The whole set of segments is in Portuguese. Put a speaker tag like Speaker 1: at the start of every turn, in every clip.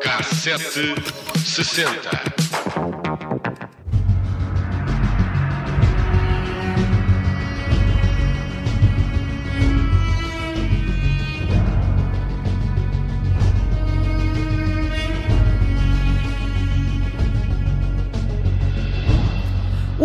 Speaker 1: Cassete sessenta.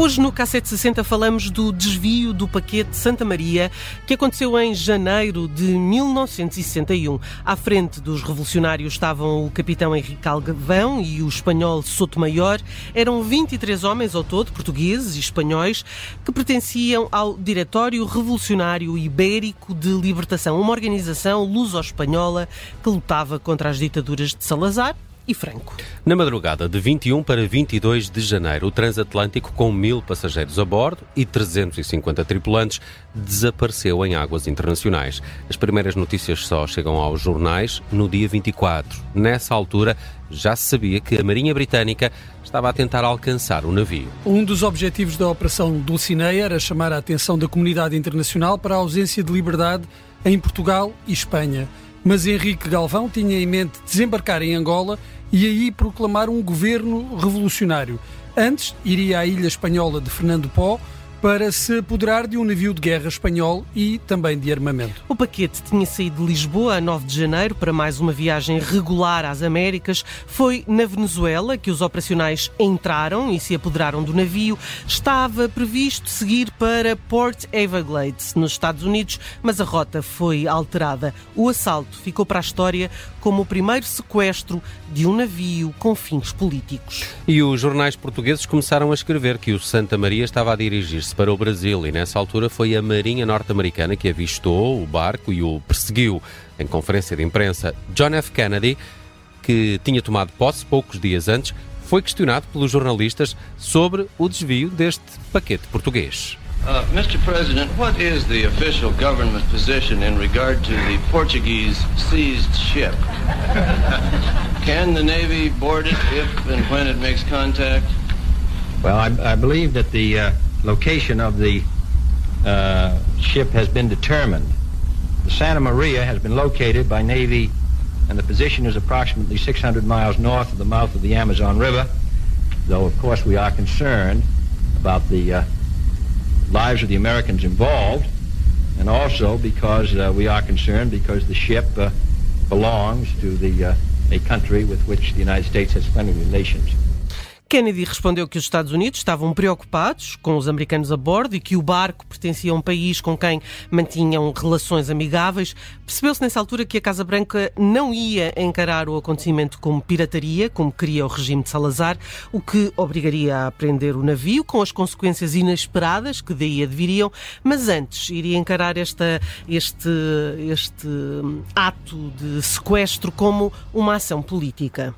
Speaker 2: Hoje no K760 falamos do desvio do paquete Santa Maria que aconteceu em janeiro de 1961. À frente dos revolucionários estavam o capitão Henrique Algavão e o espanhol Soto Maior. Eram 23 homens ao todo, portugueses e espanhóis, que pertenciam ao Diretório Revolucionário Ibérico de Libertação, uma organização luso-espanhola que lutava contra as ditaduras de Salazar e Franco.
Speaker 3: Na madrugada de 21 para 22 de janeiro, o transatlântico, com mil passageiros a bordo e 350 tripulantes, desapareceu em águas internacionais. As primeiras notícias só chegam aos jornais no dia 24. Nessa altura, já se sabia que a Marinha Britânica estava a tentar alcançar o navio.
Speaker 4: Um dos objetivos da Operação Dulcinea era chamar a atenção da comunidade internacional para a ausência de liberdade em Portugal e Espanha. Mas Henrique Galvão tinha em mente desembarcar em Angola e aí proclamar um governo revolucionário. Antes, iria à ilha espanhola de Fernando Pó, para se apoderar de um navio de guerra espanhol e também de armamento.
Speaker 2: O paquete tinha saído de Lisboa a 9 de janeiro para mais uma viagem regular às Américas. Foi na Venezuela que os operacionais entraram e se apoderaram do navio. Estava previsto seguir para Port Everglades, nos Estados Unidos, mas a rota foi alterada. O assalto ficou para a história como o primeiro sequestro de um navio com fins políticos.
Speaker 3: E os jornais portugueses começaram a escrever que o Santa Maria estava a dirigir-se para o Brasil e nessa altura foi a Marinha norte-americana que avistou o barco e o perseguiu. Em conferência de imprensa, John F. Kennedy, que tinha tomado posse poucos dias antes, foi questionado pelos jornalistas sobre o desvio deste paquete português.
Speaker 5: Uh, Mr. President, what is the official government position in regard to the Portuguese seized ship? Can the Navy board it if and when it makes contact?
Speaker 6: Well, I, I believe that the uh, location of the uh, ship has been determined. The Santa Maria has been located by Navy, and the position is approximately 600 miles north of the mouth of the Amazon River, though, of course, we are concerned about the uh, lives of the Americans involved, and also because uh, we are concerned because the ship uh, belongs to the, uh, a country with which the United States has friendly relations.
Speaker 2: Kennedy respondeu que os Estados Unidos estavam preocupados com os americanos a bordo e que o barco pertencia a um país com quem mantinham relações amigáveis. Percebeu-se nessa altura que a Casa Branca não ia encarar o acontecimento como pirataria, como queria o regime de Salazar, o que obrigaria a prender o navio, com as consequências inesperadas que daí adviriam, mas antes iria encarar esta, este, este ato de sequestro como uma ação política.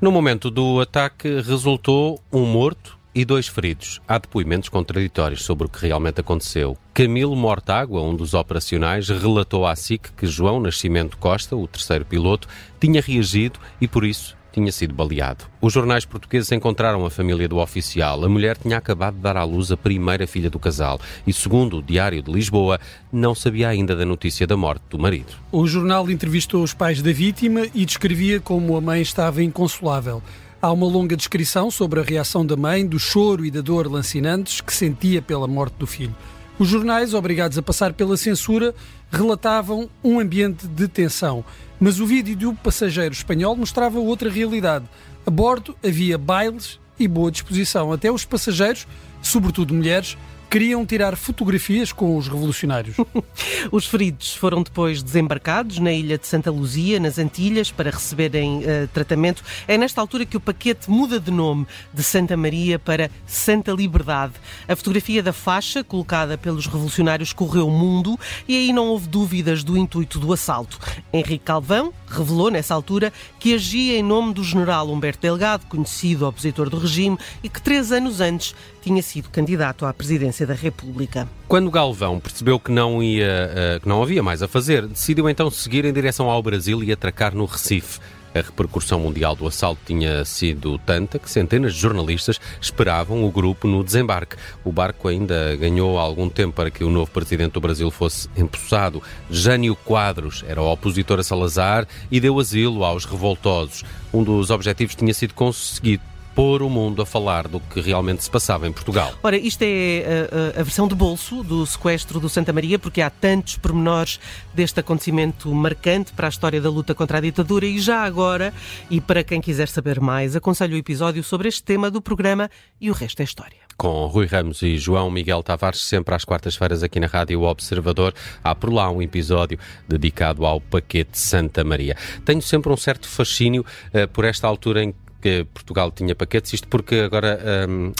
Speaker 3: No momento do ataque, resultou um morto e dois feridos. Há depoimentos contraditórios sobre o que realmente aconteceu. Camilo Mortágua, um dos operacionais, relatou à SIC que João Nascimento Costa, o terceiro piloto, tinha reagido e, por isso, tinha sido baleado. Os jornais portugueses encontraram a família do oficial. A mulher tinha acabado de dar à luz a primeira filha do casal e, segundo o Diário de Lisboa, não sabia ainda da notícia da morte do marido.
Speaker 4: O jornal entrevistou os pais da vítima e descrevia como a mãe estava inconsolável. Há uma longa descrição sobre a reação da mãe, do choro e da dor lancinantes que sentia pela morte do filho. Os jornais, obrigados a passar pela censura, relatavam um ambiente de tensão. Mas o vídeo do passageiro espanhol mostrava outra realidade. A bordo havia bailes e boa disposição. Até os passageiros, sobretudo mulheres, queriam tirar fotografias com os revolucionários.
Speaker 2: os feridos foram depois desembarcados na ilha de Santa Luzia, nas Antilhas, para receberem uh, tratamento. É nesta altura que o paquete muda de nome de Santa Maria para Santa Liberdade. A fotografia da faixa, colocada pelos revolucionários, correu o mundo e aí não houve dúvidas do intuito do assalto. Henrique Calvão revelou, nessa altura, que agia em nome do general Humberto Delgado, conhecido opositor do regime, e que três anos antes tinha sido candidato à presidência da República.
Speaker 3: Quando Galvão percebeu que não, ia, uh, que não havia mais a fazer, decidiu então seguir em direção ao Brasil e atracar no Recife. A repercussão mundial do assalto tinha sido tanta que centenas de jornalistas esperavam o grupo no desembarque. O barco ainda ganhou algum tempo para que o novo presidente do Brasil fosse empossado. Jânio Quadros era opositor a Salazar e deu asilo aos revoltosos. Um dos objetivos tinha sido conseguido pôr o mundo a falar do que realmente se passava em Portugal.
Speaker 2: Ora, isto é a, a, a, versão de bolso do sequestro do Santa Maria, porque há tantos pormenores deste acontecimento marcante para a história da luta contra a ditadura e já agora, e para quem quiser saber mais, aconselho o episódio sobre este tema do programa e o resto é história.
Speaker 3: Com Rui Ramos e João Miguel Tavares, sempre às quartas-feiras aqui na Rádio Observador, há por lá um episódio dedicado ao paquete Santa Maria. Tenho sempre um certo fascínio uh, por esta altura em que Portugal tinha paquetes, isto porque agora um, uh,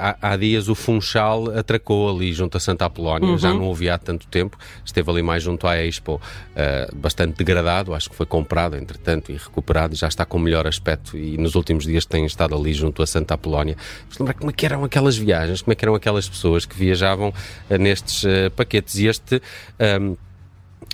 Speaker 3: há, há, dias o Funchal atracou ali junto a Santa Apolónia, uhum. já não ouvi há tanto tempo, esteve ali mais junto à Expo, uh, bastante degradado, acho que foi comprado entretanto e recuperado e já está com melhor aspecto e nos últimos dias tem estado ali junto a Santa Apolónia. Vamos lembrar como é que eram aquelas viagens, como é que eram aquelas pessoas que viajavam uh, nestes paquetes e este um,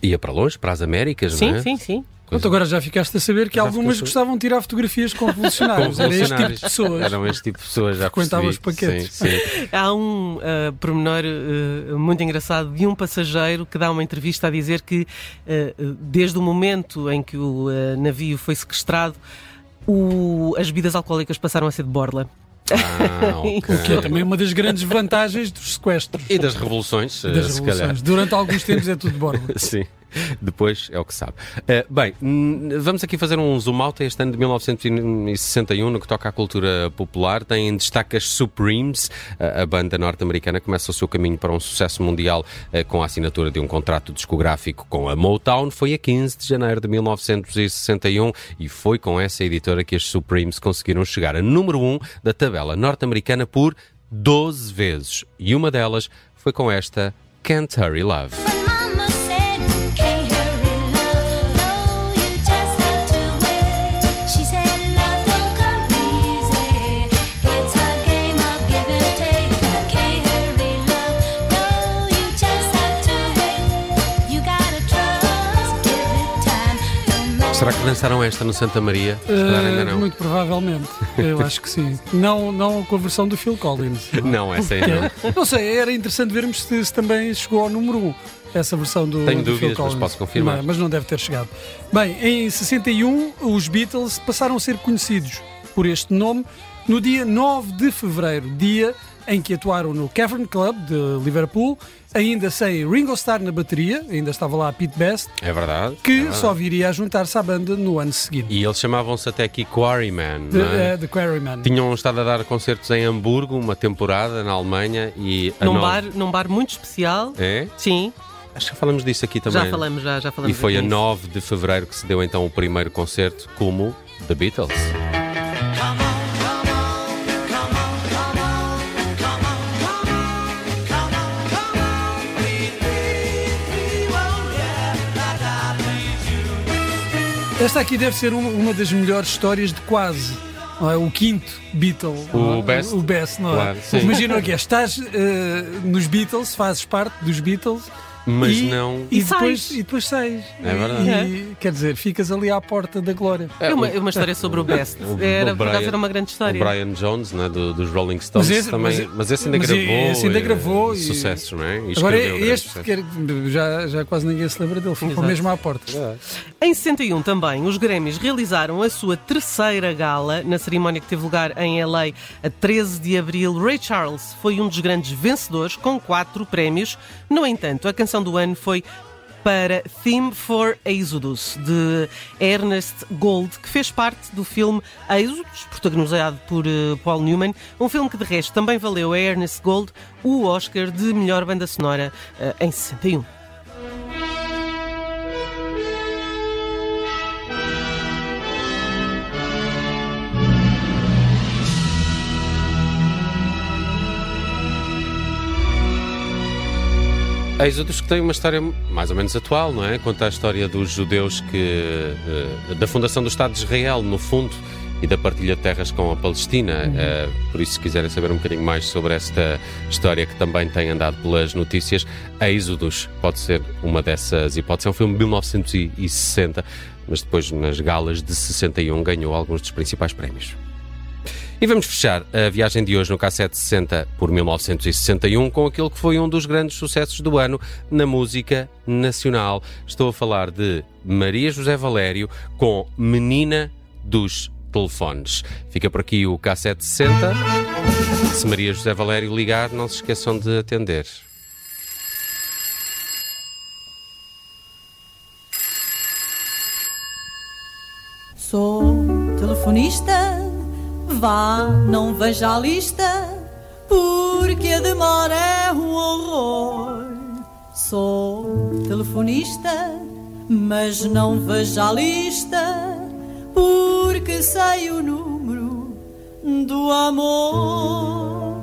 Speaker 3: ia para longe, para as Américas,
Speaker 2: sim,
Speaker 3: não é?
Speaker 2: Sim, sim, sim.
Speaker 4: Pronto, agora já ficaste a saber que já algumas gostavam de tirar fotografias com revolucionários. Era este tipo de pessoas.
Speaker 3: Eram este tipo de pessoas, já
Speaker 4: Frequentavam os paquetes.
Speaker 3: Sim, sim.
Speaker 2: Há um uh, pormenor uh, muito engraçado de um passageiro que dá uma entrevista a dizer que uh, desde o momento em que o uh, navio foi sequestrado, o, as bebidas alcoólicas passaram a ser de borla.
Speaker 3: Ah, okay.
Speaker 4: O que é também uma das grandes vantagens dos sequestros.
Speaker 3: E das revoluções,
Speaker 4: das revoluções. Durante alguns tempos é tudo borla.
Speaker 3: Sim. Depois é o que sabe. Uh, bem, vamos aqui fazer um zoom out este ano de 1961 no que toca à cultura popular. Tem em destaque as Supremes. Uh, a banda norte-americana começa o seu caminho para um sucesso mundial uh, com a assinatura de um contrato discográfico com a Motown. Foi a 15 de janeiro de 1961 e foi com essa editora que as Supremes conseguiram chegar a número 1 da tabela norte-americana por 12 vezes. E uma delas foi com esta Can't Hurry Love. Será que lançaram esta no Santa Maria?
Speaker 4: Uh, ainda não. Muito provavelmente. Eu acho que sim. Não, não com a versão do Phil Collins.
Speaker 3: Não, essa aí não.
Speaker 4: não sei, era interessante vermos se, se também chegou ao número 1 essa versão do,
Speaker 3: Tenho
Speaker 4: do
Speaker 3: dúvidas,
Speaker 4: Phil Collins.
Speaker 3: mas posso confirmar.
Speaker 4: Não, mas não deve ter chegado. Bem, em 61, os Beatles passaram a ser conhecidos por este nome no dia 9 de fevereiro, dia em que atuaram no Cavern Club de Liverpool, ainda sem Ringo Starr na bateria, ainda estava lá Pete Best.
Speaker 3: É verdade.
Speaker 4: Que
Speaker 3: é verdade.
Speaker 4: só viria a juntar-se à banda no ano seguinte.
Speaker 3: E eles chamavam-se até aqui Quarryman.
Speaker 4: The,
Speaker 3: é?
Speaker 4: uh, the Quarryman.
Speaker 3: Tinham estado a dar concertos em Hamburgo, uma temporada, na Alemanha e.
Speaker 2: Num, bar, num bar muito especial.
Speaker 3: É?
Speaker 2: Sim.
Speaker 3: Acho que falamos disso aqui também.
Speaker 2: Já falamos, já, já falamos.
Speaker 3: E foi a 9 de fevereiro que se deu então o primeiro concerto como The Beatles.
Speaker 4: Esta aqui deve ser uma, uma das melhores histórias de quase. É? O quinto Beatle.
Speaker 3: O best.
Speaker 4: O best, não
Speaker 3: claro,
Speaker 4: é? Imagina o que é. Estás uh, nos Beatles, fazes parte dos Beatles
Speaker 3: mas
Speaker 4: e,
Speaker 3: não.
Speaker 4: E, depois, e depois sais.
Speaker 3: É verdade.
Speaker 4: E, quer dizer, ficas ali à porta da glória.
Speaker 2: É uma, uma história sobre o Best. Era, o Brian, era uma grande história.
Speaker 3: O Brian Jones, né, do, dos Rolling Stones,
Speaker 4: mas esse,
Speaker 3: também.
Speaker 4: Mas,
Speaker 3: mas esse ainda
Speaker 4: mas
Speaker 3: gravou.
Speaker 4: Esse ainda gravou.
Speaker 3: E, e, sucessos, não é? E
Speaker 4: Agora, este, quer, já, já quase ninguém se lembra dele, ficou mesmo à porta.
Speaker 2: É. Em 61 também, os Grêmios realizaram a sua terceira gala na cerimónia que teve lugar em LA a 13 de abril. Ray Charles foi um dos grandes vencedores com quatro prémios. No entanto, a canção do ano foi para Theme for Exodus, de Ernest Gold, que fez parte do filme Exodus, protagonizado por uh, Paul Newman, um filme que de resto também valeu a Ernest Gold o Oscar de melhor banda sonora uh, em 61.
Speaker 3: Êxodos que tem uma história mais ou menos atual, não é? Conta a história dos judeus que. Uh, da fundação do Estado de Israel, no fundo, e da partilha de terras com a Palestina. Uh, por isso, se quiserem saber um bocadinho mais sobre esta história que também tem andado pelas notícias, Êxodos pode ser uma dessas hipóteses. É um filme de 1960, mas depois, nas galas de 61, ganhou alguns dos principais prémios. E vamos fechar a viagem de hoje no K760 por 1961 com aquele que foi um dos grandes sucessos do ano na música nacional. Estou a falar de Maria José Valério com Menina dos Telefones. Fica por aqui o K760. Se Maria José Valério ligar, não se esqueçam de atender.
Speaker 7: Sou telefonista Vá, não veja a lista, porque a demora é um horror. Sou telefonista, mas não veja a lista, porque sei o número do amor.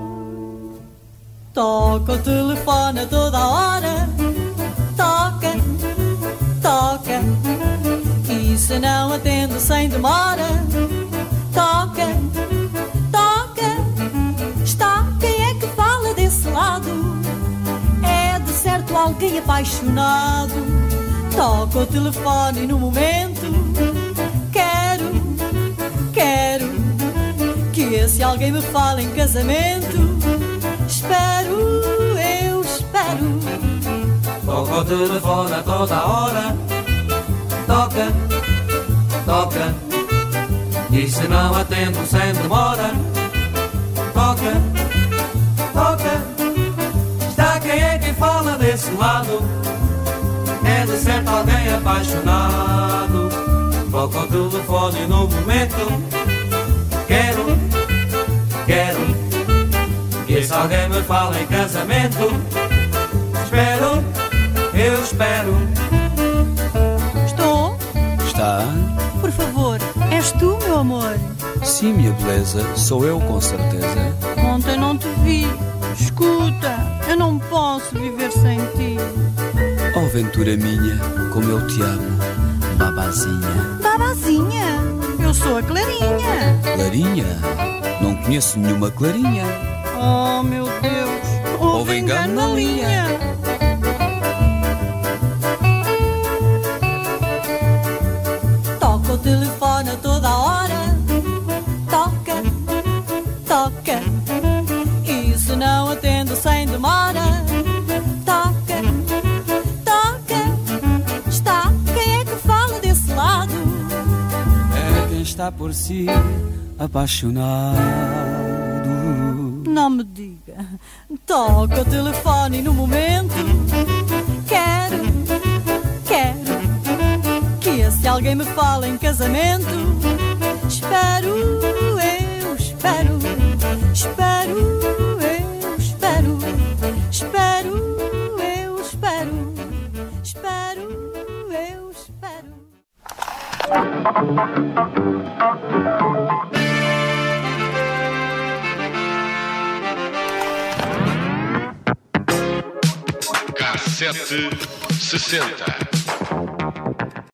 Speaker 7: Toca o telefone a toda hora, toca, toca, e se não atendo sem demora, alguém apaixonado. Toca o telefone no momento. Quero, quero que esse alguém me fale em casamento. Espero, eu espero.
Speaker 8: Toca o telefone a toda hora. Toca, toca. E se não atendo sem demora, toca, fala desse lado É de certo alguém apaixonado Toca o telefone no momento Quero, quero Que esse alguém me fale em casamento Espero, eu espero
Speaker 7: Estou?
Speaker 9: Está?
Speaker 7: Por favor, és tu, meu amor?
Speaker 9: Sim, minha beleza, sou eu com certeza. Ventura minha, como eu te amo, babazinha.
Speaker 7: Babazinha? Eu sou a Clarinha.
Speaker 9: Clarinha? Não conheço nenhuma Clarinha.
Speaker 7: Oh, meu Deus. Houve engano na linha.
Speaker 9: Está por si apaixonado.
Speaker 7: Não me diga, toca o telefone no momento. Quero, quero que esse alguém me fale em casamento. Espero, eu espero, espero.
Speaker 1: Cassete sessenta.